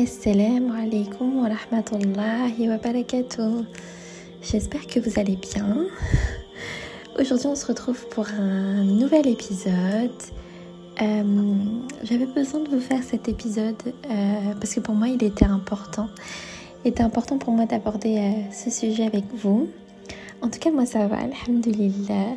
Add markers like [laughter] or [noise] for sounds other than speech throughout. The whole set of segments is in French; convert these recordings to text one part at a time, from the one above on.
Assalamu alaikum wa rahmatullahi wa barakatuh. J'espère que vous allez bien. Aujourd'hui, on se retrouve pour un nouvel épisode. Euh, j'avais besoin de vous faire cet épisode euh, parce que pour moi, il était important. Il était important pour moi d'aborder euh, ce sujet avec vous. En tout cas, moi, ça va, alhamdulillah.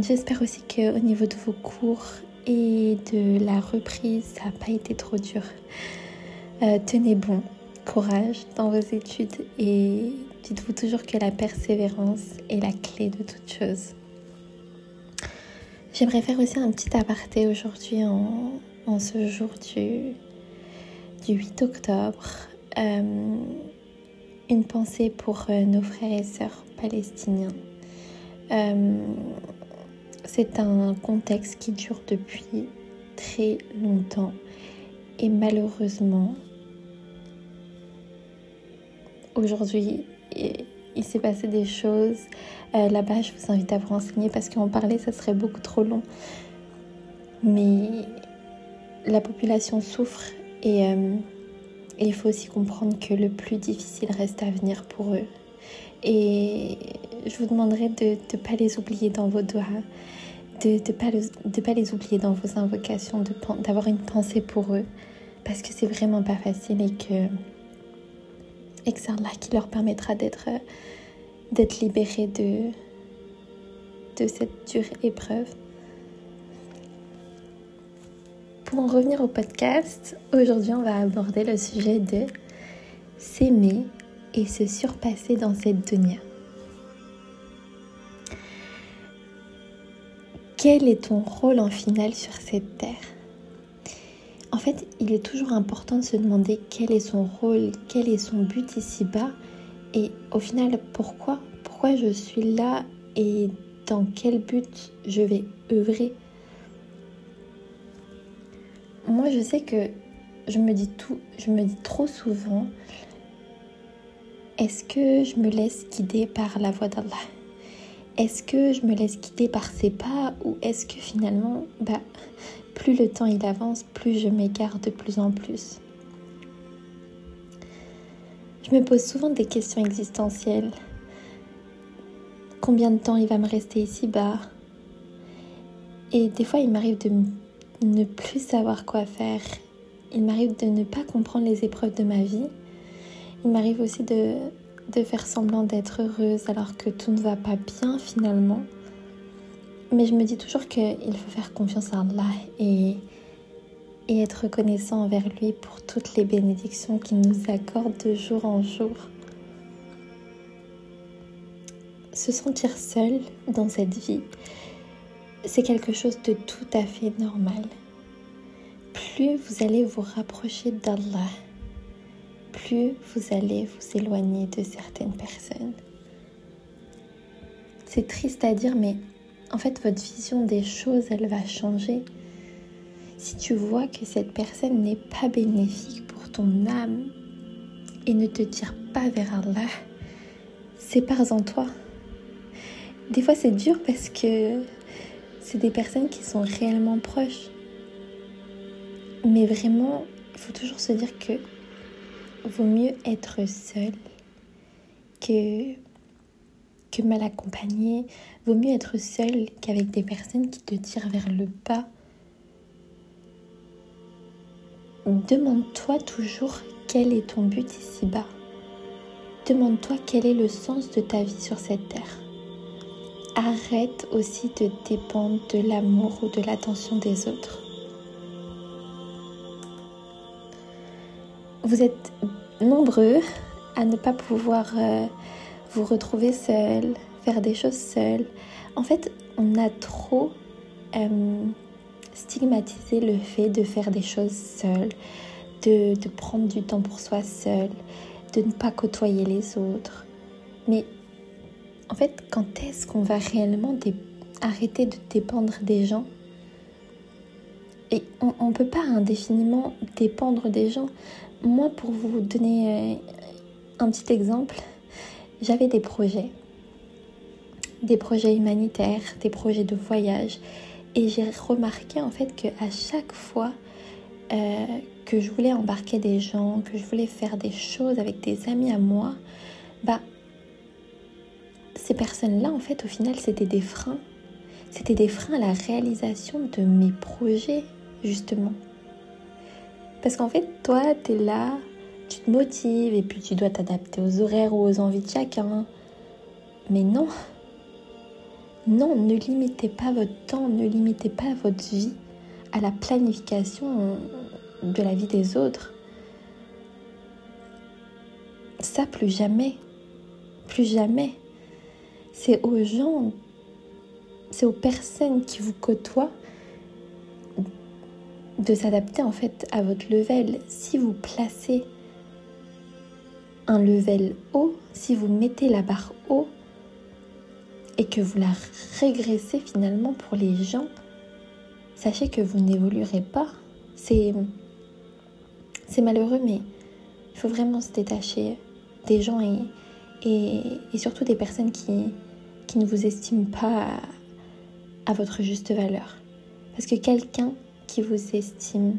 J'espère aussi qu'au niveau de vos cours et de la reprise, ça n'a pas été trop dur. Euh, tenez bon, courage dans vos études et dites-vous toujours que la persévérance est la clé de toute chose. J'aimerais faire aussi un petit aparté aujourd'hui en, ce jour du, du 8 octobre. Euh, une pensée pour euh, nos frères et sœurs palestiniens. c'est un contexte qui dure depuis très longtemps et malheureusement, aujourd'hui, il s'est passé des choses. Euh, là-bas, je vous invite à vous renseigner parce qu'en parler, ça serait beaucoup trop long. Mais la population souffre et, euh, il faut aussi comprendre que le plus difficile reste à venir pour eux. Et je vous demanderai de ne pas les oublier dans vos doigts, de ne pas, pas, les oublier dans vos invocations, d'avoir une pensée pour eux. Parce que c'est vraiment pas facile et que et que c'est Allah qui leur permettra d'être d'être libérés de, cette dure épreuve. Pour en revenir au podcast, aujourd'hui on va aborder le sujet de s'aimer et se surpasser dans cette dunya. Quel est ton rôle en finale sur cette terre? Fait, il est toujours important de se demander quel est son rôle, quel est son but ici-bas et au final pourquoi, pourquoi je suis là et dans quel but je vais œuvrer. Moi, je sais que je me dis tout, je me dis trop souvent est-ce que je me laisse guider par la voix d'Allah? Est-ce que je me laisse guider par ses pas? Ou est-ce que finalement bah plus le temps il avance, plus je m'égare de plus en plus. Je me pose souvent des questions existentielles. Combien de temps il va me rester ici-bas Et des fois, il m'arrive de ne plus savoir quoi faire. Il m'arrive de ne pas comprendre les épreuves de ma vie. Il m'arrive aussi de, de faire semblant d'être heureuse alors que tout ne va pas bien finalement. Mais je me dis toujours qu'il faut faire confiance à Allah et, être reconnaissant envers lui pour toutes les bénédictions qu'il nous accorde de jour en jour. Se sentir seul dans cette vie, c'est quelque chose de tout à fait normal. Plus vous allez vous rapprocher d'Allah, plus vous allez vous éloigner de certaines personnes. C'est triste à dire, mais en fait, votre vision des choses, elle va changer. Si tu vois que cette personne n'est pas bénéfique pour ton âme et ne te tire pas vers Allah, sépare-en toi. Des fois, c'est dur parce que c'est des personnes qui sont réellement proches. Mais vraiment, il faut toujours se dire que vaut mieux être seul que que mal accompagné. Vaut mieux être seul qu'avec des personnes qui te tirent vers le bas. Demande-toi toujours quel est ton but ici-bas. Demande-toi quel est le sens de ta vie sur cette terre. Arrête aussi de dépendre de l'amour ou de l'attention des autres. Vous êtes nombreux à ne pas pouvoir euh, vous retrouver seul, faire des choses seul. En fait, on a trop euh, stigmatisé le fait de faire des choses seul, de, de, prendre du temps pour soi seul, de ne pas côtoyer les autres. Mais en fait, quand est-ce qu'on va réellement arrêter de dépendre des gens? Et on ne peut pas indéfiniment dépendre des gens. Moi, pour vous donner euh, un petit exemple, j'avais des projets, des projets humanitaires, des projets de voyage, et j'ai remarqué en fait que à chaque fois euh, que je voulais embarquer des gens, que je voulais faire des choses avec des amis à moi, bah ces personnes-là, en fait, au final, c'était des freins. C'était des freins à la réalisation de mes projets, justement. Parce qu'en fait, toi, tu es là, tu te motives et puis tu dois t'adapter aux horaires ou aux envies de chacun. Mais non, non, ne limitez pas votre temps, ne limitez pas votre vie à la planification de la vie des autres. Ça, plus jamais. Plus jamais. C'est aux gens, c'est aux personnes qui vous côtoient de s'adapter en fait à votre level. Si vous placez un level haut, si vous mettez la barre haut et que vous la régressez finalement pour les gens, sachez que vous n'évoluerez pas. C'est c'est malheureux, mais il faut vraiment se détacher des gens et, et, surtout des personnes qui, qui ne vous estiment pas à, à votre juste valeur. Parce que quelqu'un qui vous estime,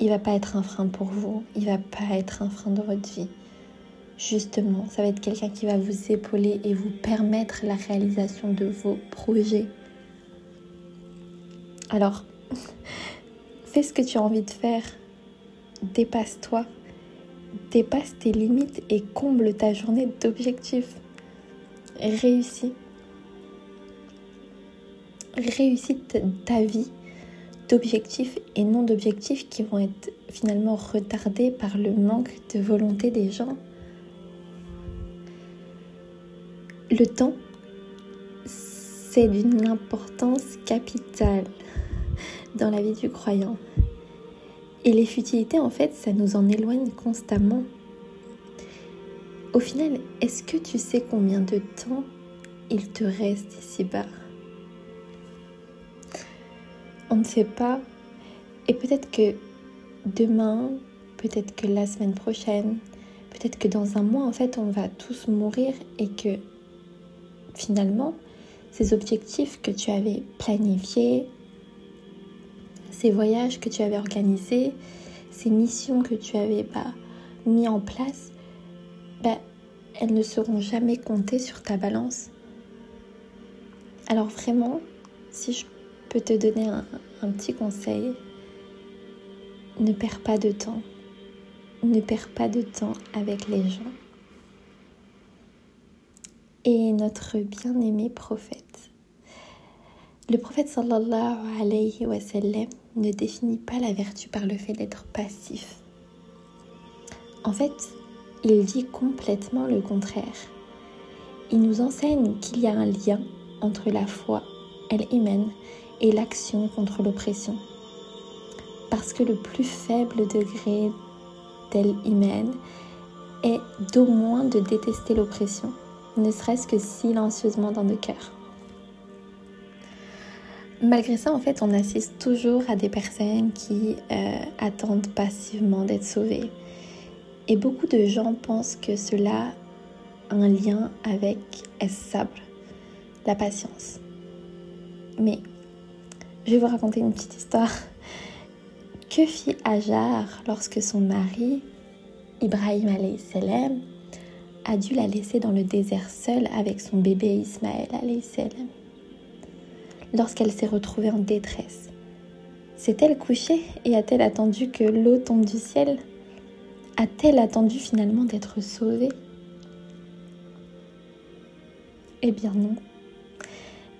il va pas être un frein pour vous, il va pas être un frein dans votre vie. Justement, ça va être quelqu'un qui va vous épauler et vous permettre la réalisation de vos projets. Alors, [laughs] fais ce que tu as envie de faire. Dépasse-toi. Dépasse tes limites et comble ta journée d'objectifs. Réussis. Réussis ta vie d'objectifs et non d'objectifs qui vont être finalement retardés par le manque de volonté des gens. Le temps, c'est d'une importance capitale dans la vie du croyant. Et les futilités, en fait, ça nous en éloigne constamment. Au final, est-ce que tu sais combien de temps il te reste ici-bas? On ne sait pas. Et peut-être que demain, peut-être que la semaine prochaine, peut-être que dans un mois, en fait, on va tous mourir et que finalement, ces objectifs que tu avais planifiés, ces voyages que tu avais organisés, ces missions que tu avais bah, mis en place, bah, elles ne seront jamais comptées sur ta balance. Alors vraiment, si je peux te donner un, petit conseil. Ne perds pas de temps. Ne perds pas de temps avec les gens. Et notre bien-aimé prophète. Le prophète sallallahu alayhi wa sallam ne définit pas la vertu par le fait d'être passif. En fait, il dit complètement le contraire. Il nous enseigne qu'il y a un lien entre la foi, elle iman et l'action contre l'oppression. Parce que le plus faible degré d'elle humaine est d'au moins de détester l'oppression, ne serait-ce que silencieusement dans nos cœurs. Malgré ça, en fait, on assiste toujours à des personnes qui euh, attendent passivement d'être sauvées. Et beaucoup de gens pensent que cela a un lien avec sable, la patience. Mais je vais vous raconter une petite histoire. Que fit Hajar lorsque son mari, Ibrahim salam, a dû la laisser dans le désert seule avec son bébé Ismaël salam Lorsqu'elle s'est retrouvée en détresse, s'est-elle couchée et a-t-elle attendu que l'eau tombe du ciel? A-t-elle attendu finalement d'être sauvée? Eh bien non.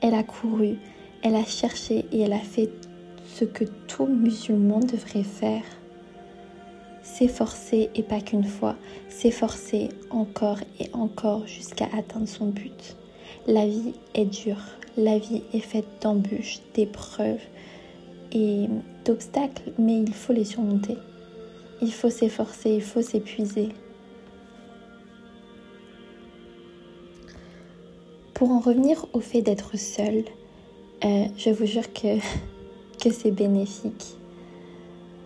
Elle a couru, elle a cherché et elle a fait ce que tout musulman devrait faire. S'efforcer et pas qu'une fois, s'efforcer encore et encore jusqu'à atteindre son but. La vie est dure, la vie est faite d'embûches, d'épreuves et d'obstacles, mais il faut les surmonter. Il faut s'efforcer, il faut s'épuiser. Pour en revenir au fait d'être seul, euh, je vous jure que, [laughs] que c'est bénéfique.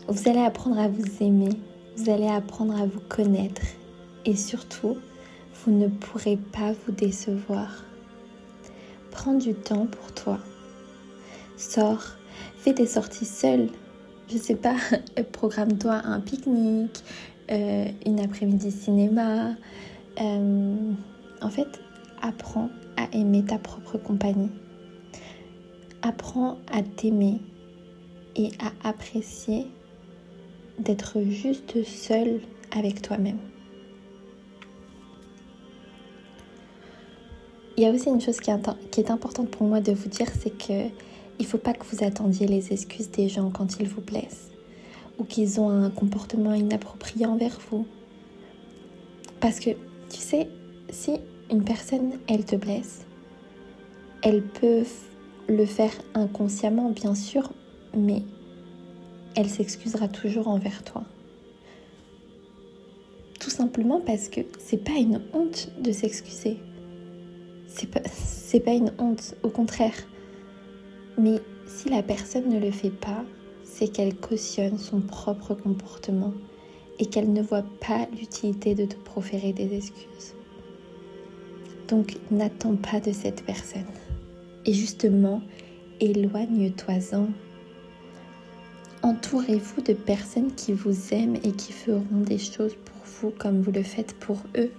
Vous allez apprendre à vous aimer, vous allez apprendre à vous connaître et surtout, vous ne pourrez pas vous décevoir. Prends du temps pour toi. Sors, fais des sorties seule. je sais pas, [laughs] programme-toi un pique-nique, euh, une après-midi cinéma. Euh, en fait, apprends à aimer ta propre compagnie. Apprends à t'aimer et à apprécier d'être juste seul avec toi-même. Il y a aussi une chose qui est, importante pour moi de vous dire, c'est que il faut pas que vous attendiez les excuses des gens quand ils vous blessent ou qu'ils ont un comportement inapproprié envers vous. Parce que, tu sais, si une personne, elle te blesse, elle peut le faire inconsciemment, bien sûr, mais elle s'excusera toujours envers toi. Tout simplement parce que c'est pas une honte de s'excuser. C'est pas, pas une honte, au contraire. Mais si la personne ne le fait pas, c'est qu'elle cautionne son propre comportement et qu'elle ne voit pas l'utilité de te proférer des excuses. Donc n'attends pas de cette personne. Et justement, éloigne-toi-en. Entourez-vous de personnes qui vous aiment et qui feront des choses pour vous comme vous le faites pour eux.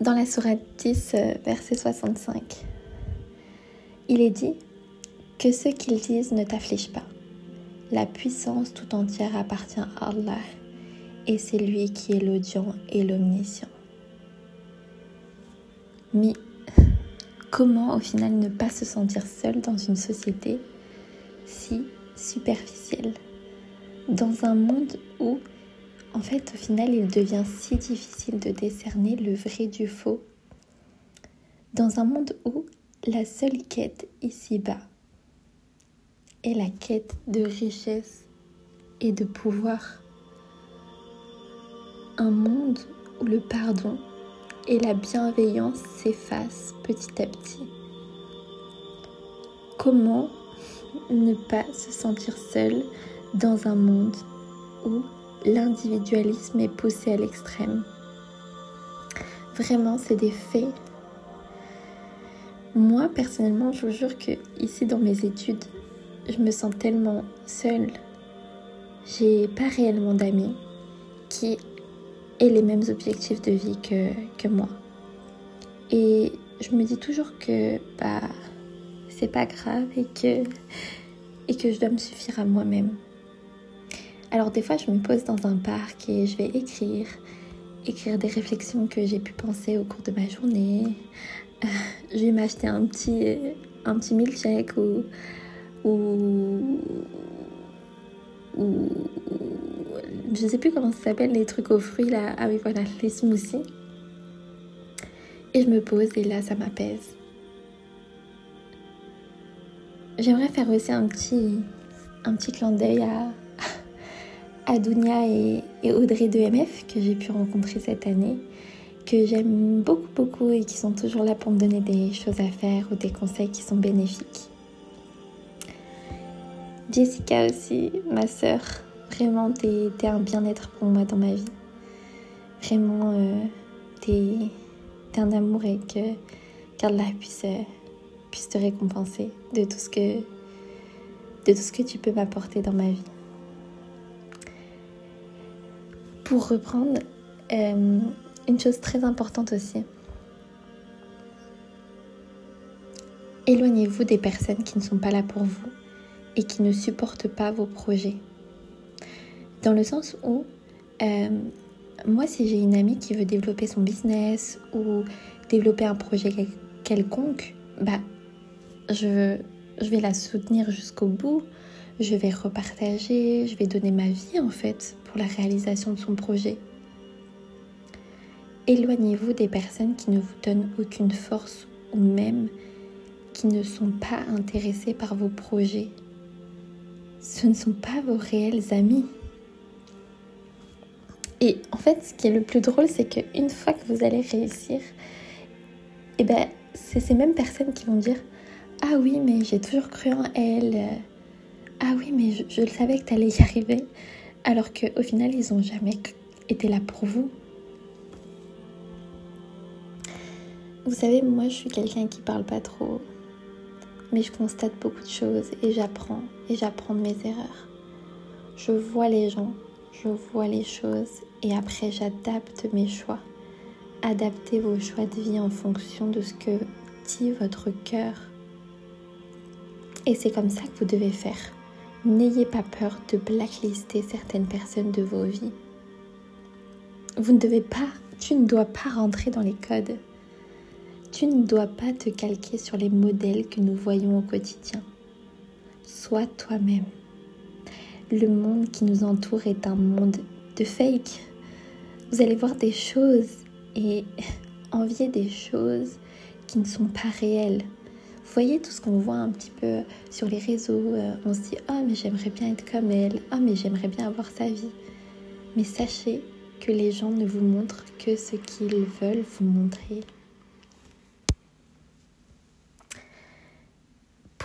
Dans la Sourate 10, euh, verset 65, il est dit que ce qu'ils disent ne t'afflige pas. La puissance tout entière appartient à Allah et c'est lui qui est l'audient et l'omniscient. Comment au final ne pas se sentir seul dans une société si superficielle? Dans un monde où, en fait, au final, il devient si difficile de décerner le vrai du faux. Dans un monde où la seule quête ici-bas est la quête de richesse et de pouvoir. Un monde où le pardon et la bienveillance s'effacent petit à petit. Comment ne pas se sentir seul dans un monde où l'individualisme est poussé à l'extrême? Vraiment, c'est des faits moi, personnellement, je vous jure que ici dans mes études, je me sens tellement seule. J'ai pas réellement d'amis qui aient les mêmes objectifs de vie que, que moi. Et je me dis toujours que bah c'est pas grave et que et que je dois me suffire à moi-même. Alors des fois, je me pose dans un parc et je vais écrire, écrire des réflexions que j'ai pu penser au cours de ma journée, [laughs] je vais m'acheter un petit, un petit milkshake ou, ou je sais plus comment ça s'appelle les trucs aux fruits là. Ah oui voilà, les smoothies. Et je me pose et là ça m'apaise. J'aimerais faire aussi un petit, un petit clin d'œil à, à Dunia et, et Audrey de MF que j'ai pu rencontrer cette année que j'aime beaucoup beaucoup et qui sont toujours là pour me donner des choses à faire ou des conseils qui sont bénéfiques. Jessica aussi, ma sœur, vraiment t'es un bien-être pour moi dans ma vie. Vraiment euh, t'es un amour et que qu'Allah puisse, euh, puisse te récompenser de tout ce que de tout ce que tu peux m'apporter dans ma vie. Pour reprendre, euh, une chose très importante aussi. Éloignez-vous des personnes qui ne sont pas là pour vous et qui ne supportent pas vos projets. Dans le sens où, euh, moi, si j'ai une amie qui veut développer son business ou développer un projet quelconque, bah, je, je vais la soutenir jusqu'au bout. Je vais repartager, je vais donner ma vie en fait pour la réalisation de son projet. Éloignez-vous des personnes qui ne vous donnent aucune force ou même qui ne sont pas intéressées par vos projets. Ce ne sont pas vos réels amis. Et en fait, ce qui est le plus drôle, c'est qu'une fois que vous allez réussir, eh ben, c'est ces mêmes personnes qui vont dire Ah oui, mais j'ai toujours cru en elle. Ah oui, mais je, le savais que tu allais y arriver. Alors qu'au final, ils n'ont jamais été là pour vous. Vous savez, moi je suis quelqu'un qui parle pas trop. Mais je constate beaucoup de choses et j'apprends et j'apprends de mes erreurs. Je vois les gens, je vois les choses et après j'adapte mes choix. Adaptez vos choix de vie en fonction de ce que dit votre cœur. Et c'est comme ça que vous devez faire. N'ayez pas peur de blacklister certaines personnes de vos vies. Vous ne devez pas, tu ne dois pas rentrer dans les codes. Tu ne dois pas te calquer sur les modèles que nous voyons au quotidien. Sois toi-même. Le monde qui nous entoure est un monde de fake. Vous allez voir des choses et [laughs] envier des choses qui ne sont pas réelles. Voyez tout ce qu'on voit un petit peu sur les réseaux. Euh, on se dit Oh, mais j'aimerais bien être comme elle. Oh, mais j'aimerais bien avoir sa vie. Mais sachez que les gens ne vous montrent que ce qu'ils veulent vous montrer.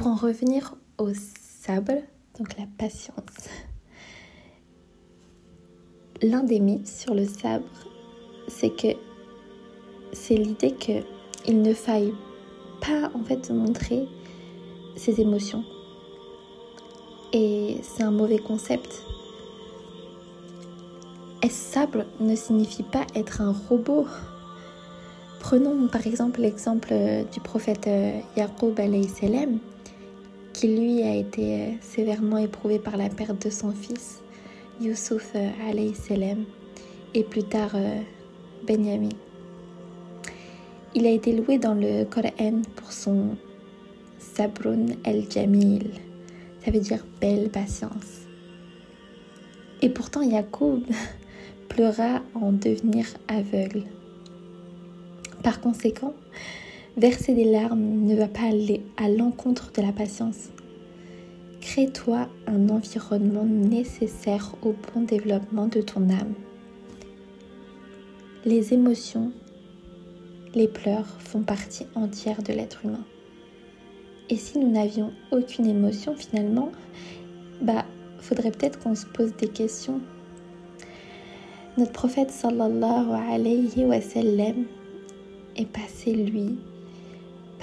Pour en revenir au sable, donc la patience, l'un des mythes sur le sabre, c'est que c'est l'idée qu'il ne faille pas en fait montrer ses émotions. Et c'est un mauvais concept. Être sable ne signifie pas être un robot? Prenons par exemple l'exemple du prophète Yaqub alayhi salam lui a été euh, sévèrement éprouvé par la perte de son fils, Youssouf euh, alayhi salam, et plus tard euh, Benjamin. Il a été loué dans le Coran pour son Sabrun el-Jamil, ça veut dire belle patience. Et pourtant, Yacoub [laughs] pleura en devenir aveugle. Par conséquent, Verser des larmes ne va pas aller à l'encontre de la patience. Crée-toi un environnement nécessaire au bon développement de ton âme. Les émotions, les pleurs font partie entière de l'être humain. Et si nous n'avions aucune émotion finalement, bah faudrait peut-être qu'on se pose des questions. Notre prophète sallallahu alayhi wa sallam est passé lui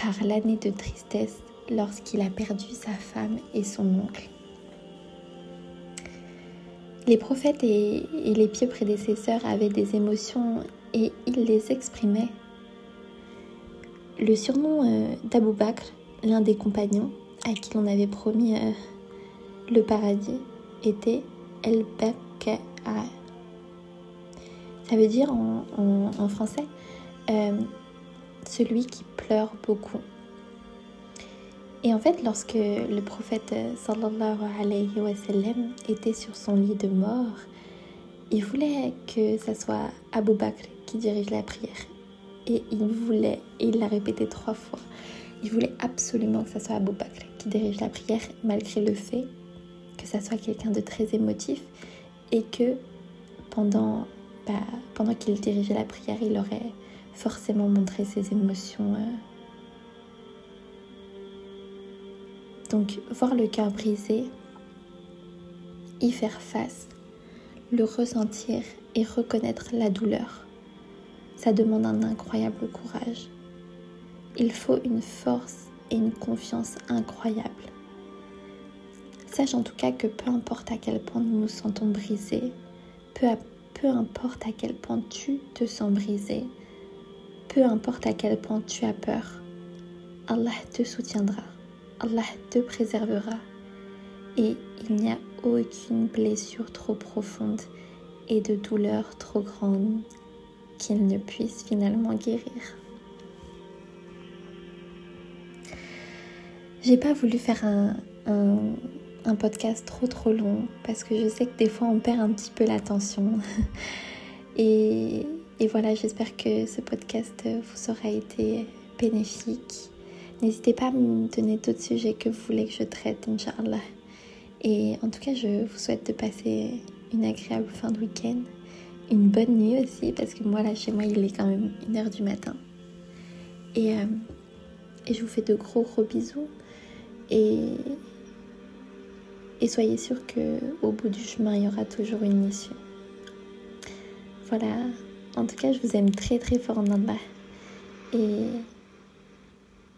par l'année de tristesse lorsqu'il a perdu sa femme et son oncle. Les prophètes et, les pieux prédécesseurs avaient des émotions et ils les exprimaient. Le surnom euh, d'Abou Bakr, l'un des compagnons à qui l'on avait promis euh, le paradis, était El Baka'a. Ça veut dire en, français euh, celui qui pleure beaucoup. Et en fait, lorsque le prophète sallallahu alayhi wa sallam était sur son lit de mort, il voulait que ça soit Abu Bakr qui dirige la prière. Et il voulait, et il l'a répété trois fois, il voulait absolument que ça soit Abu Bakr qui dirige la prière, malgré le fait que ça soit quelqu'un de très émotif et que pendant, bah, pendant qu'il dirigeait la prière, il aurait forcément montrer ses émotions. Euh. Donc voir le cœur brisé, y faire face, le ressentir et reconnaître la douleur, ça demande un incroyable courage. Il faut une force et une confiance incroyables. Sache en tout cas que peu importe à quel point nous nous sentons brisés, peu, peu importe à quel point tu te sens brisé, peu importe à quel point tu as peur, Allah te soutiendra, Allah te préservera et il n'y a aucune blessure trop profonde et de douleur trop grande qu'il ne puisse finalement guérir. J'ai pas voulu faire un, podcast trop trop long parce que je sais que des fois on perd un petit peu l'attention [laughs] et et voilà, j'espère que ce podcast vous aura été bénéfique. N'hésitez pas à me donner d'autres sujets que vous voulez que je traite, Inch'Allah. Et en tout cas, je vous souhaite de passer une agréable fin de week-end. Une bonne nuit aussi, parce que moi, là, chez moi, il est quand même 1h du matin. Et, euh, et je vous fais de gros, gros bisous. Et, et soyez sûrs qu'au bout du chemin, il y aura toujours une issue. Voilà, en tout cas, je vous aime très très fort Allah. Et,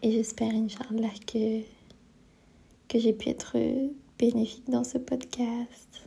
et j'espère, Inch'Allah, que, que j'ai pu être bénéfique dans ce podcast.